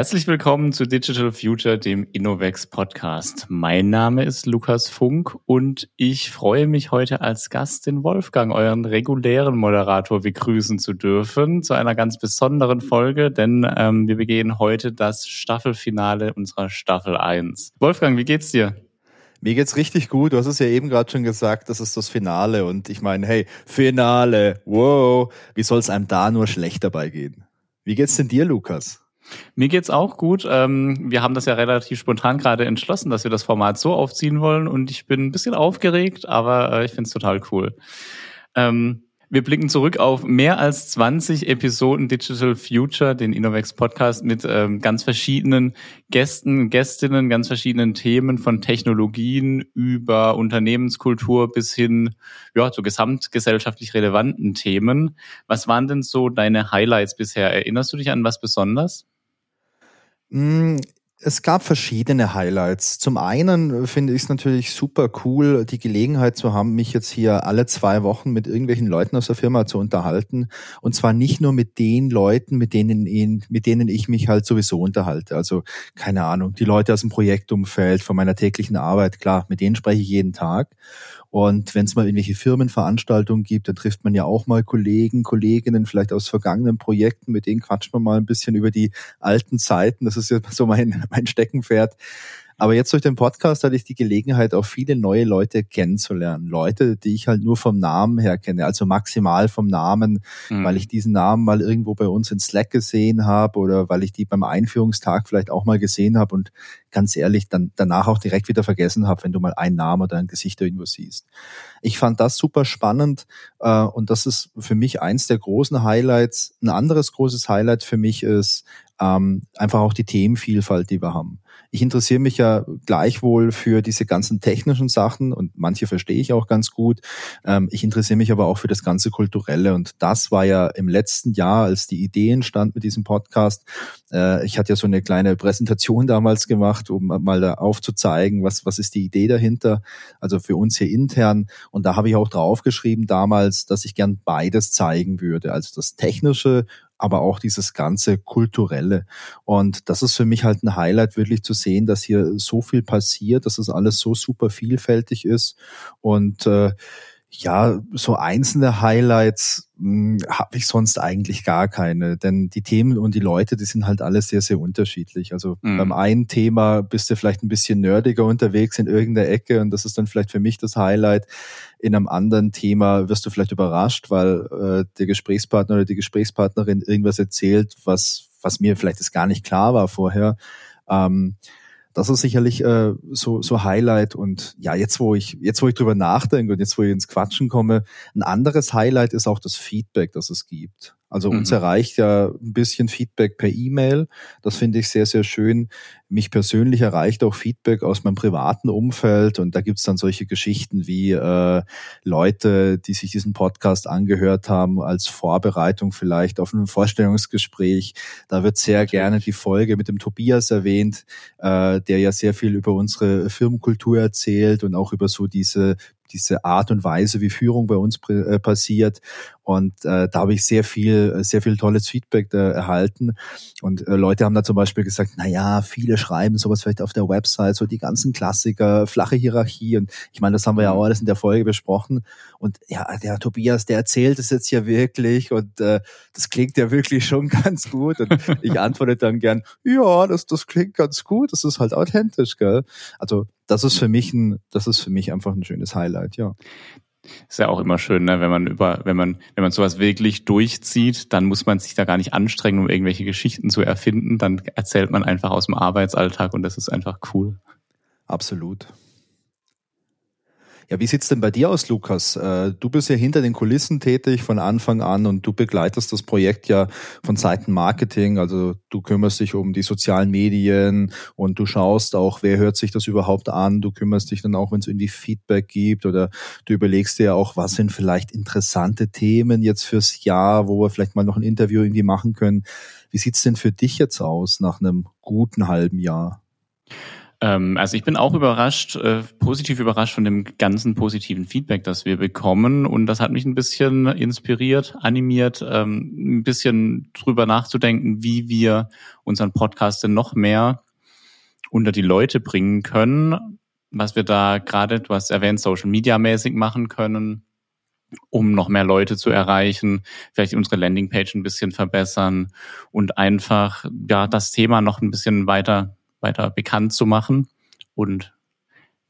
Herzlich willkommen zu Digital Future, dem Innovex Podcast. Mein Name ist Lukas Funk und ich freue mich heute als Gast den Wolfgang, euren regulären Moderator, begrüßen zu dürfen zu einer ganz besonderen Folge, denn ähm, wir begehen heute das Staffelfinale unserer Staffel 1. Wolfgang, wie geht's dir? Mir geht's richtig gut. Du hast es ja eben gerade schon gesagt, das ist das Finale. Und ich meine, hey, Finale, wow, wie soll es einem da nur schlecht dabei gehen? Wie geht's denn dir, Lukas? Mir geht's auch gut. Ähm, wir haben das ja relativ spontan gerade entschlossen, dass wir das Format so aufziehen wollen und ich bin ein bisschen aufgeregt, aber äh, ich finde es total cool. Ähm, wir blicken zurück auf mehr als 20 Episoden Digital Future, den Innovex Podcast mit ähm, ganz verschiedenen Gästen, Gästinnen, ganz verschiedenen Themen von Technologien über Unternehmenskultur bis hin ja, zu gesamtgesellschaftlich relevanten Themen. Was waren denn so deine Highlights bisher? Erinnerst du dich an was besonders? Mm, es gab verschiedene Highlights. Zum einen finde ich es natürlich super cool, die Gelegenheit zu haben, mich jetzt hier alle zwei Wochen mit irgendwelchen Leuten aus der Firma zu unterhalten. Und zwar nicht nur mit den Leuten, mit denen, mit denen ich mich halt sowieso unterhalte. Also keine Ahnung, die Leute aus dem Projektumfeld, von meiner täglichen Arbeit, klar, mit denen spreche ich jeden Tag. Und wenn es mal irgendwelche Firmenveranstaltungen gibt, dann trifft man ja auch mal Kollegen, Kolleginnen, vielleicht aus vergangenen Projekten, mit denen quatscht man mal ein bisschen über die alten Zeiten. Das ist ja so mein, mein Steckenpferd. Aber jetzt durch den Podcast hatte ich die Gelegenheit, auch viele neue Leute kennenzulernen. Leute, die ich halt nur vom Namen her kenne, also maximal vom Namen, mhm. weil ich diesen Namen mal irgendwo bei uns in Slack gesehen habe oder weil ich die beim Einführungstag vielleicht auch mal gesehen habe und ganz ehrlich dann danach auch direkt wieder vergessen habe, wenn du mal einen Namen oder ein Gesicht irgendwo siehst. Ich fand das super spannend äh, und das ist für mich eins der großen Highlights. Ein anderes großes Highlight für mich ist ähm, einfach auch die Themenvielfalt, die wir haben. Ich interessiere mich ja gleichwohl für diese ganzen technischen Sachen und manche verstehe ich auch ganz gut. Ähm, ich interessiere mich aber auch für das ganze Kulturelle und das war ja im letzten Jahr, als die Idee entstand mit diesem Podcast. Äh, ich hatte ja so eine kleine Präsentation damals gemacht, um mal da aufzuzeigen, was, was ist die Idee dahinter, also für uns hier intern. Und da habe ich auch draufgeschrieben damals, dass ich gern beides zeigen würde, also das Technische aber auch dieses ganze kulturelle. Und das ist für mich halt ein Highlight, wirklich zu sehen, dass hier so viel passiert, dass das alles so super vielfältig ist und äh, ja, so einzelne Highlights hm, habe ich sonst eigentlich gar keine, denn die Themen und die Leute, die sind halt alle sehr, sehr unterschiedlich. Also mhm. beim einen Thema bist du vielleicht ein bisschen nerdiger unterwegs in irgendeiner Ecke und das ist dann vielleicht für mich das Highlight. In einem anderen Thema wirst du vielleicht überrascht, weil äh, der Gesprächspartner oder die Gesprächspartnerin irgendwas erzählt, was, was mir vielleicht das gar nicht klar war vorher. Ähm, das ist sicherlich äh, so, so Highlight. Und ja, jetzt wo ich, jetzt wo ich drüber nachdenke und jetzt wo ich ins Quatschen komme, ein anderes Highlight ist auch das Feedback, das es gibt. Also uns mhm. erreicht ja ein bisschen Feedback per E-Mail. Das finde ich sehr, sehr schön. Mich persönlich erreicht auch Feedback aus meinem privaten Umfeld und da gibt's dann solche Geschichten wie äh, Leute, die sich diesen Podcast angehört haben als Vorbereitung vielleicht auf ein Vorstellungsgespräch. Da wird sehr gerne die Folge mit dem Tobias erwähnt, äh, der ja sehr viel über unsere Firmenkultur erzählt und auch über so diese diese Art und Weise, wie Führung bei uns äh, passiert. Und äh, da habe ich sehr viel, sehr viel tolles Feedback äh, erhalten. Und äh, Leute haben da zum Beispiel gesagt, na ja, viele schreiben sowas vielleicht auf der Website, so die ganzen Klassiker, flache Hierarchie. Und ich meine, das haben wir ja auch alles in der Folge besprochen. Und ja, der Tobias, der erzählt es jetzt ja wirklich und äh, das klingt ja wirklich schon ganz gut. Und ich antworte dann gern, ja, das, das klingt ganz gut, das ist halt authentisch, gell? Also das ist für mich ein, das ist für mich einfach ein schönes Highlight, ja. Ist ja auch immer schön, ne? wenn man über, wenn man, wenn man sowas wirklich durchzieht, dann muss man sich da gar nicht anstrengen, um irgendwelche Geschichten zu erfinden. Dann erzählt man einfach aus dem Arbeitsalltag und das ist einfach cool. Absolut. Ja, wie sieht's denn bei dir aus, Lukas? Äh, du bist ja hinter den Kulissen tätig von Anfang an und du begleitest das Projekt ja von Seiten Marketing. Also du kümmerst dich um die sozialen Medien und du schaust auch, wer hört sich das überhaupt an. Du kümmerst dich dann auch, wenn es irgendwie Feedback gibt oder du überlegst dir ja auch, was sind vielleicht interessante Themen jetzt fürs Jahr, wo wir vielleicht mal noch ein Interview irgendwie machen können. Wie sieht's denn für dich jetzt aus nach einem guten halben Jahr? Ähm, also ich bin auch überrascht, äh, positiv überrascht von dem ganzen positiven Feedback, das wir bekommen. Und das hat mich ein bisschen inspiriert, animiert, ähm, ein bisschen drüber nachzudenken, wie wir unseren Podcast denn noch mehr unter die Leute bringen können. Was wir da gerade, du hast erwähnt, Social Media mäßig machen können, um noch mehr Leute zu erreichen, vielleicht unsere Landingpage ein bisschen verbessern und einfach ja das Thema noch ein bisschen weiter weiter bekannt zu machen und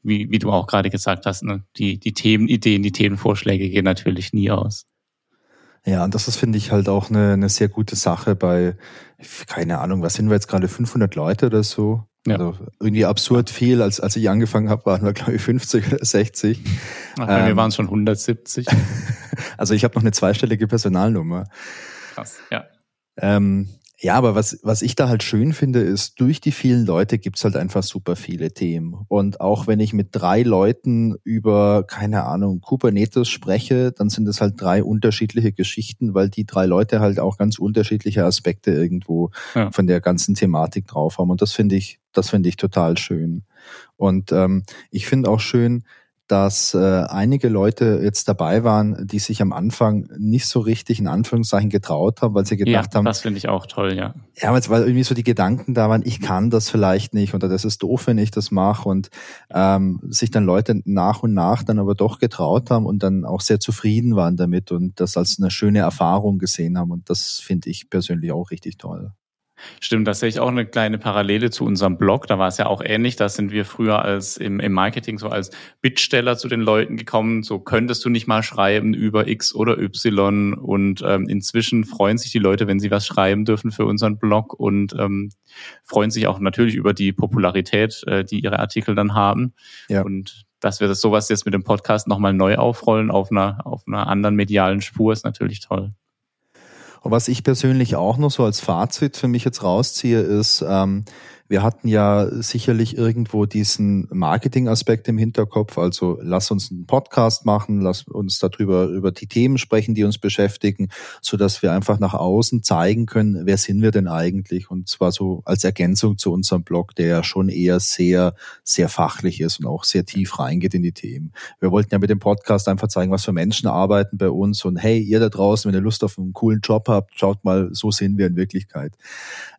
wie, wie du auch gerade gesagt hast, ne, die, die Themenideen, die Themenvorschläge gehen natürlich nie aus. Ja, und das ist, finde ich, halt auch eine, eine sehr gute Sache bei, keine Ahnung, was sind wir jetzt gerade, 500 Leute oder so? Ja. Also irgendwie absurd viel. Als, als ich angefangen habe, waren wir, glaube ich, 50 oder 60. Ach, ähm, mir waren schon 170. also ich habe noch eine zweistellige Personalnummer. Krass, ja. Ähm, ja, aber was, was ich da halt schön finde, ist, durch die vielen Leute gibt's halt einfach super viele Themen. Und auch wenn ich mit drei Leuten über, keine Ahnung, Kubernetes spreche, dann sind es halt drei unterschiedliche Geschichten, weil die drei Leute halt auch ganz unterschiedliche Aspekte irgendwo ja. von der ganzen Thematik drauf haben. Und das finde ich, das finde ich total schön. Und ähm, ich finde auch schön, dass äh, einige Leute jetzt dabei waren, die sich am Anfang nicht so richtig in Anführungszeichen getraut haben, weil sie gedacht ja, haben. Das finde ich auch toll, ja. Ja, weil irgendwie so die Gedanken da waren, ich kann das vielleicht nicht oder das ist doof, wenn ich das mache und ähm, sich dann Leute nach und nach dann aber doch getraut haben und dann auch sehr zufrieden waren damit und das als eine schöne Erfahrung gesehen haben und das finde ich persönlich auch richtig toll. Stimmt, da sehe ich auch eine kleine Parallele zu unserem Blog. Da war es ja auch ähnlich. Da sind wir früher als im, im Marketing so als Bittsteller zu den Leuten gekommen. So könntest du nicht mal schreiben über X oder Y. Und ähm, inzwischen freuen sich die Leute, wenn sie was schreiben dürfen für unseren Blog und ähm, freuen sich auch natürlich über die Popularität, äh, die ihre Artikel dann haben. Ja. Und dass wir das sowas jetzt mit dem Podcast nochmal neu aufrollen auf einer, auf einer anderen medialen Spur, ist natürlich toll. Und was ich persönlich auch noch so als Fazit für mich jetzt rausziehe, ist, ähm, wir hatten ja sicherlich irgendwo diesen Marketing-Aspekt im Hinterkopf. Also lass uns einen Podcast machen, lass uns darüber über die Themen sprechen, die uns beschäftigen, so dass wir einfach nach außen zeigen können, wer sind wir denn eigentlich? Und zwar so als Ergänzung zu unserem Blog, der ja schon eher sehr, sehr fachlich ist und auch sehr tief reingeht in die Themen. Wir wollten ja mit dem Podcast einfach zeigen, was für Menschen arbeiten bei uns und hey, ihr da draußen, wenn ihr Lust auf einen coolen Job habt, schaut mal, so sind wir in Wirklichkeit.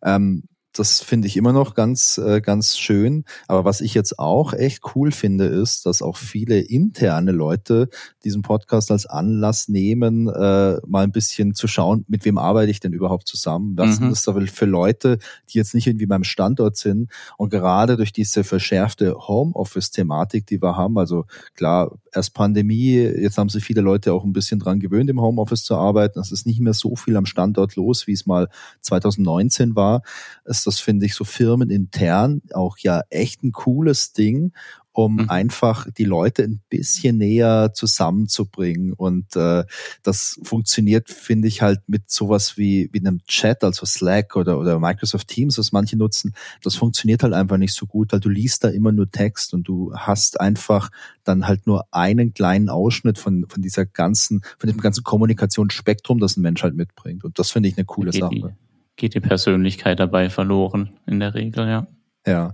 Ähm, das finde ich immer noch ganz, äh, ganz schön. Aber was ich jetzt auch echt cool finde, ist, dass auch viele interne Leute diesen Podcast als Anlass nehmen, äh, mal ein bisschen zu schauen, mit wem arbeite ich denn überhaupt zusammen? Was mhm. das da für Leute, die jetzt nicht irgendwie beim Standort sind? Und gerade durch diese verschärfte Homeoffice-Thematik, die wir haben, also klar, erst Pandemie, jetzt haben sich viele Leute auch ein bisschen dran gewöhnt, im Homeoffice zu arbeiten. Es ist nicht mehr so viel am Standort los, wie es mal 2019 war. Ist das, finde ich, so firmenintern auch ja echt ein cooles Ding, um mhm. einfach die Leute ein bisschen näher zusammenzubringen. Und äh, das funktioniert, finde ich, halt mit sowas wie, wie einem Chat, also Slack oder, oder Microsoft Teams, was manche nutzen. Das funktioniert halt einfach nicht so gut, weil du liest da immer nur Text und du hast einfach dann halt nur einen kleinen Ausschnitt von, von dieser ganzen, von dem ganzen Kommunikationsspektrum, das ein Mensch halt mitbringt. Und das finde ich eine coole okay, Sache geht die Persönlichkeit dabei verloren, in der Regel, ja. Ja.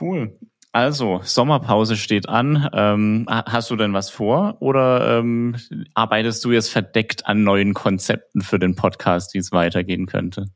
Cool. Also, Sommerpause steht an. Ähm, hast du denn was vor oder ähm, arbeitest du jetzt verdeckt an neuen Konzepten für den Podcast, wie es weitergehen könnte?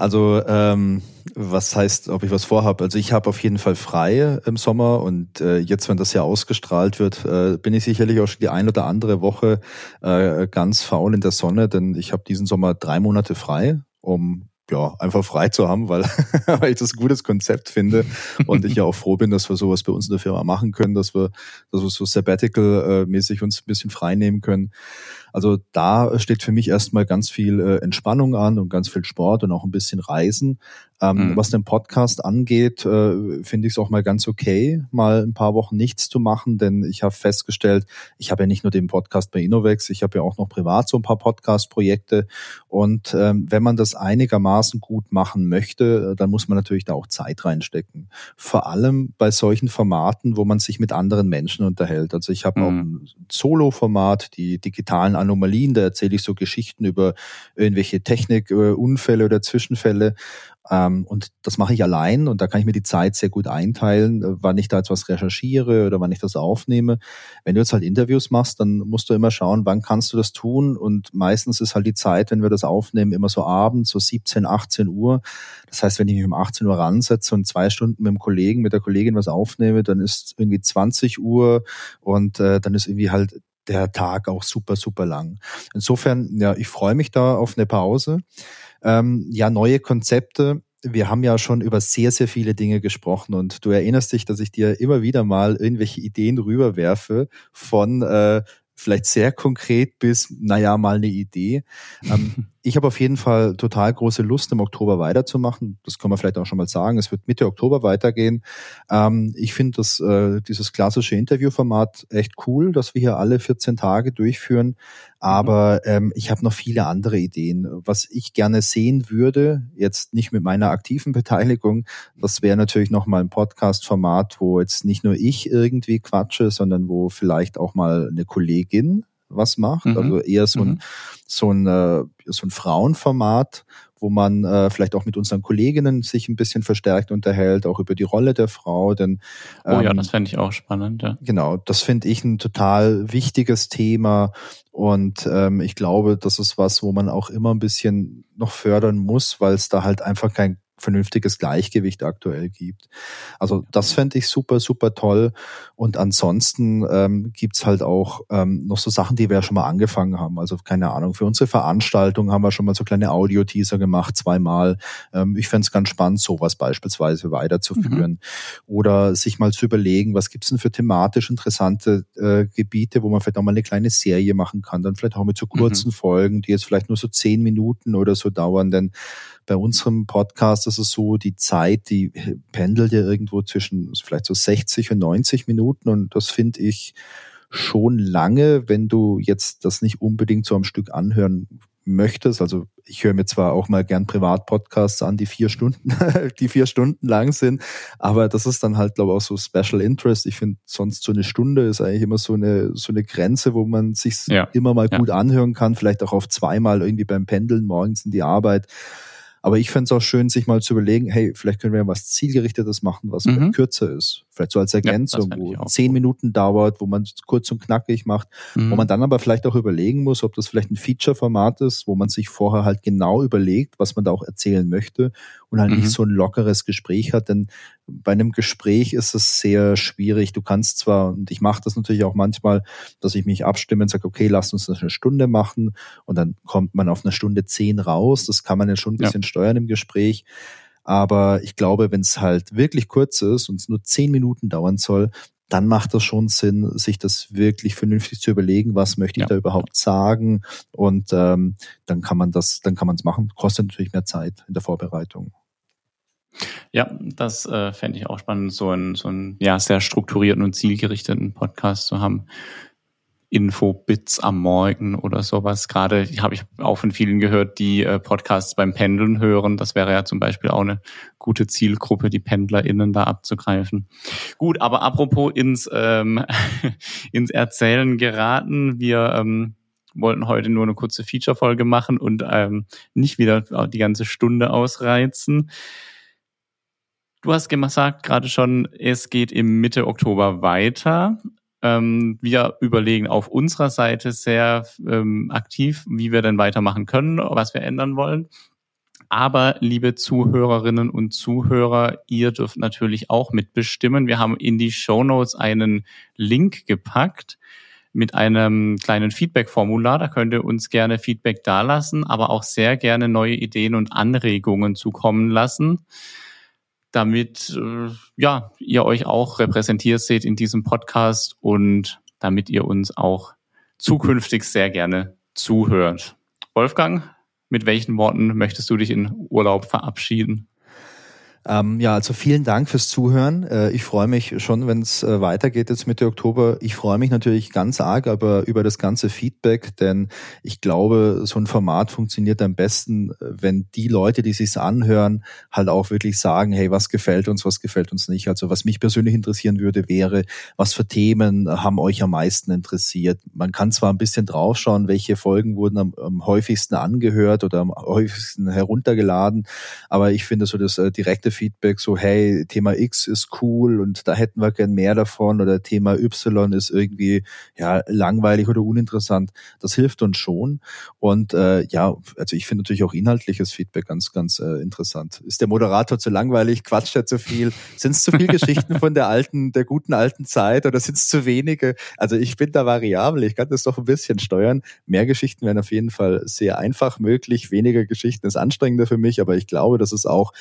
Also ähm, was heißt, ob ich was vorhabe? Also ich habe auf jeden Fall frei im Sommer und äh, jetzt, wenn das ja ausgestrahlt wird, äh, bin ich sicherlich auch schon die ein oder andere Woche äh, ganz faul in der Sonne, denn ich habe diesen Sommer drei Monate frei, um ja, einfach frei zu haben, weil, weil ich das ein gutes Konzept finde und ich ja auch froh bin, dass wir sowas bei uns in der Firma machen können, dass wir, dass wir so sabbatical-mäßig uns ein bisschen frei nehmen können. Also da steht für mich erstmal ganz viel äh, Entspannung an und ganz viel Sport und auch ein bisschen Reisen. Ähm, mhm. Was den Podcast angeht, äh, finde ich es auch mal ganz okay, mal ein paar Wochen nichts zu machen, denn ich habe festgestellt, ich habe ja nicht nur den Podcast bei Innovex, ich habe ja auch noch privat so ein paar Podcast-Projekte und ähm, wenn man das einigermaßen gut machen möchte, äh, dann muss man natürlich da auch Zeit reinstecken. Vor allem bei solchen Formaten, wo man sich mit anderen Menschen unterhält. Also ich habe mhm. auch ein Solo-Format, die digitalen Anomalien, da erzähle ich so Geschichten über irgendwelche Technikunfälle oder Zwischenfälle und das mache ich allein und da kann ich mir die Zeit sehr gut einteilen, äh, wann ich da jetzt was recherchiere oder wann ich das aufnehme. Wenn du jetzt halt Interviews machst, dann musst du immer schauen, wann kannst du das tun und meistens ist halt die Zeit, wenn wir das aufnehmen, immer so abends, so 17, 18 Uhr. Das heißt, wenn ich mich um 18 Uhr ransetze und zwei Stunden mit dem Kollegen, mit der Kollegin was aufnehme, dann ist irgendwie 20 Uhr und äh, dann ist irgendwie halt der Tag auch super, super lang. Insofern, ja, ich freue mich da auf eine Pause. Ähm, ja, neue Konzepte. Wir haben ja schon über sehr, sehr viele Dinge gesprochen und du erinnerst dich, dass ich dir immer wieder mal irgendwelche Ideen rüberwerfe von äh, vielleicht sehr konkret bis, naja, mal eine Idee. Ähm, ich habe auf jeden Fall total große Lust, im Oktober weiterzumachen. Das kann man vielleicht auch schon mal sagen. Es wird Mitte Oktober weitergehen. Ähm, ich finde das, äh, dieses klassische Interviewformat echt cool, dass wir hier alle 14 Tage durchführen. Aber ähm, ich habe noch viele andere Ideen. Was ich gerne sehen würde, jetzt nicht mit meiner aktiven Beteiligung, das wäre natürlich noch mal ein Podcast-Format, wo jetzt nicht nur ich irgendwie quatsche, sondern wo vielleicht auch mal eine Kollegin was macht. Mhm. Also eher so ein, mhm. so ein, äh, so ein Frauenformat, wo man äh, vielleicht auch mit unseren Kolleginnen sich ein bisschen verstärkt unterhält, auch über die Rolle der Frau. Denn, ähm, oh ja, ähm, das fände ich auch spannend. Ja. Genau, das finde ich ein total wichtiges Thema und ähm, ich glaube, das ist was, wo man auch immer ein bisschen noch fördern muss, weil es da halt einfach kein vernünftiges Gleichgewicht aktuell gibt. Also das fände ich super, super toll. Und ansonsten ähm, gibt's halt auch ähm, noch so Sachen, die wir ja schon mal angefangen haben. Also keine Ahnung, für unsere Veranstaltung haben wir schon mal so kleine Audio-Teaser gemacht, zweimal. Ähm, ich fände es ganz spannend, sowas beispielsweise weiterzuführen. Mhm. Oder sich mal zu überlegen, was gibt's denn für thematisch interessante äh, Gebiete, wo man vielleicht auch mal eine kleine Serie machen kann. Dann vielleicht auch mit so kurzen mhm. Folgen, die jetzt vielleicht nur so zehn Minuten oder so dauern. Denn bei unserem Podcast ist es so, die Zeit, die pendelt ja irgendwo zwischen vielleicht so 60 und 90 Minuten und das finde ich schon lange, wenn du jetzt das nicht unbedingt so am Stück anhören möchtest. Also ich höre mir zwar auch mal gern Privatpodcasts an, die vier Stunden, die vier Stunden lang sind, aber das ist dann halt, glaube ich, auch so Special Interest. Ich finde sonst so eine Stunde ist eigentlich immer so eine, so eine Grenze, wo man sich ja. immer mal gut anhören kann, vielleicht auch auf zweimal irgendwie beim Pendeln morgens in die Arbeit. Aber ich fände es auch schön, sich mal zu überlegen, hey, vielleicht können wir was Zielgerichtetes machen, was mhm. kürzer ist. Vielleicht so als Ergänzung, ja, wo zehn Minuten dauert, wo man es kurz und knackig macht, mhm. wo man dann aber vielleicht auch überlegen muss, ob das vielleicht ein Feature-Format ist, wo man sich vorher halt genau überlegt, was man da auch erzählen möchte und halt mhm. nicht so ein lockeres Gespräch hat. Denn bei einem Gespräch ist es sehr schwierig. Du kannst zwar, und ich mache das natürlich auch manchmal, dass ich mich abstimme und sage, okay, lass uns das eine Stunde machen und dann kommt man auf eine Stunde zehn raus. Das kann man ja schon ein bisschen ja. steuern im Gespräch. Aber ich glaube, wenn es halt wirklich kurz ist und es nur zehn Minuten dauern soll, dann macht das schon Sinn, sich das wirklich vernünftig zu überlegen, was möchte ich ja. da überhaupt sagen. Und ähm, dann kann man das, dann kann man es machen. Kostet natürlich mehr Zeit in der Vorbereitung. Ja, das äh, fände ich auch spannend, so einen, so einen ja, sehr strukturierten und zielgerichteten Podcast zu haben. Info-Bits am Morgen oder sowas. Gerade habe ich auch von vielen gehört, die äh, Podcasts beim Pendeln hören. Das wäre ja zum Beispiel auch eine gute Zielgruppe, die PendlerInnen da abzugreifen. Gut, aber apropos ins, ähm, ins Erzählen geraten. Wir ähm, wollten heute nur eine kurze Feature-Folge machen und ähm, nicht wieder die ganze Stunde ausreizen. Du hast gesagt gerade schon, es geht im Mitte Oktober weiter. Ähm, wir überlegen auf unserer Seite sehr ähm, aktiv, wie wir denn weitermachen können, was wir ändern wollen. Aber liebe Zuhörerinnen und Zuhörer, ihr dürft natürlich auch mitbestimmen. Wir haben in die Show Notes einen Link gepackt mit einem kleinen Feedback-Formular. Da könnt ihr uns gerne Feedback dalassen, aber auch sehr gerne neue Ideen und Anregungen zukommen lassen damit äh, ja ihr euch auch repräsentiert seht in diesem Podcast und damit ihr uns auch zukünftig sehr gerne zuhört. Wolfgang, mit welchen Worten möchtest du dich in Urlaub verabschieden? Ähm, ja, also vielen Dank fürs Zuhören. Äh, ich freue mich schon, wenn es äh, weitergeht jetzt Mitte Oktober. Ich freue mich natürlich ganz arg aber über das ganze Feedback, denn ich glaube, so ein Format funktioniert am besten, wenn die Leute, die sich's anhören, halt auch wirklich sagen, hey, was gefällt uns, was gefällt uns nicht. Also was mich persönlich interessieren würde, wäre, was für Themen haben euch am meisten interessiert. Man kann zwar ein bisschen draufschauen, welche Folgen wurden am, am häufigsten angehört oder am häufigsten heruntergeladen, aber ich finde so das äh, direkte Feedback so, hey, Thema X ist cool und da hätten wir gern mehr davon oder Thema Y ist irgendwie ja langweilig oder uninteressant. Das hilft uns schon. Und äh, ja, also ich finde natürlich auch inhaltliches Feedback ganz, ganz äh, interessant. Ist der Moderator zu langweilig? Quatscht er zu viel? Sind es zu viele Geschichten von der alten, der guten alten Zeit oder sind es zu wenige? Also ich bin da variabel, ich kann das doch ein bisschen steuern. Mehr Geschichten wären auf jeden Fall sehr einfach möglich. Weniger Geschichten ist anstrengender für mich, aber ich glaube, dass es auch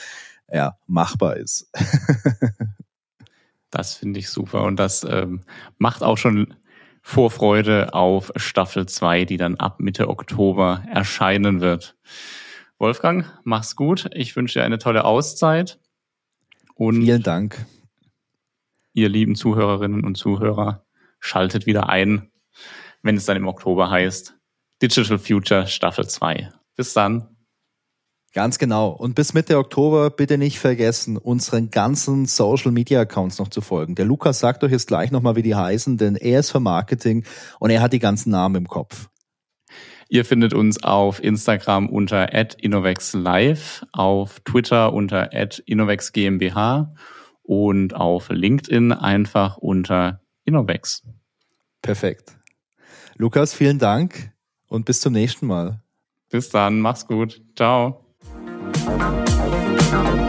ja, machbar ist. das finde ich super und das ähm, macht auch schon Vorfreude auf Staffel 2, die dann ab Mitte Oktober erscheinen wird. Wolfgang, mach's gut. Ich wünsche dir eine tolle Auszeit. Und Vielen Dank. Ihr lieben Zuhörerinnen und Zuhörer, schaltet wieder ein, wenn es dann im Oktober heißt Digital Future Staffel 2. Bis dann. Ganz genau. Und bis Mitte Oktober bitte nicht vergessen, unseren ganzen Social Media Accounts noch zu folgen. Der Lukas sagt euch jetzt gleich nochmal, wie die heißen, denn er ist für Marketing und er hat die ganzen Namen im Kopf. Ihr findet uns auf Instagram unter @innovexlive, auf Twitter unter @innovexgmbH und auf LinkedIn einfach unter Innovex. Perfekt. Lukas, vielen Dank und bis zum nächsten Mal. Bis dann, mach's gut. Ciao. Thank you.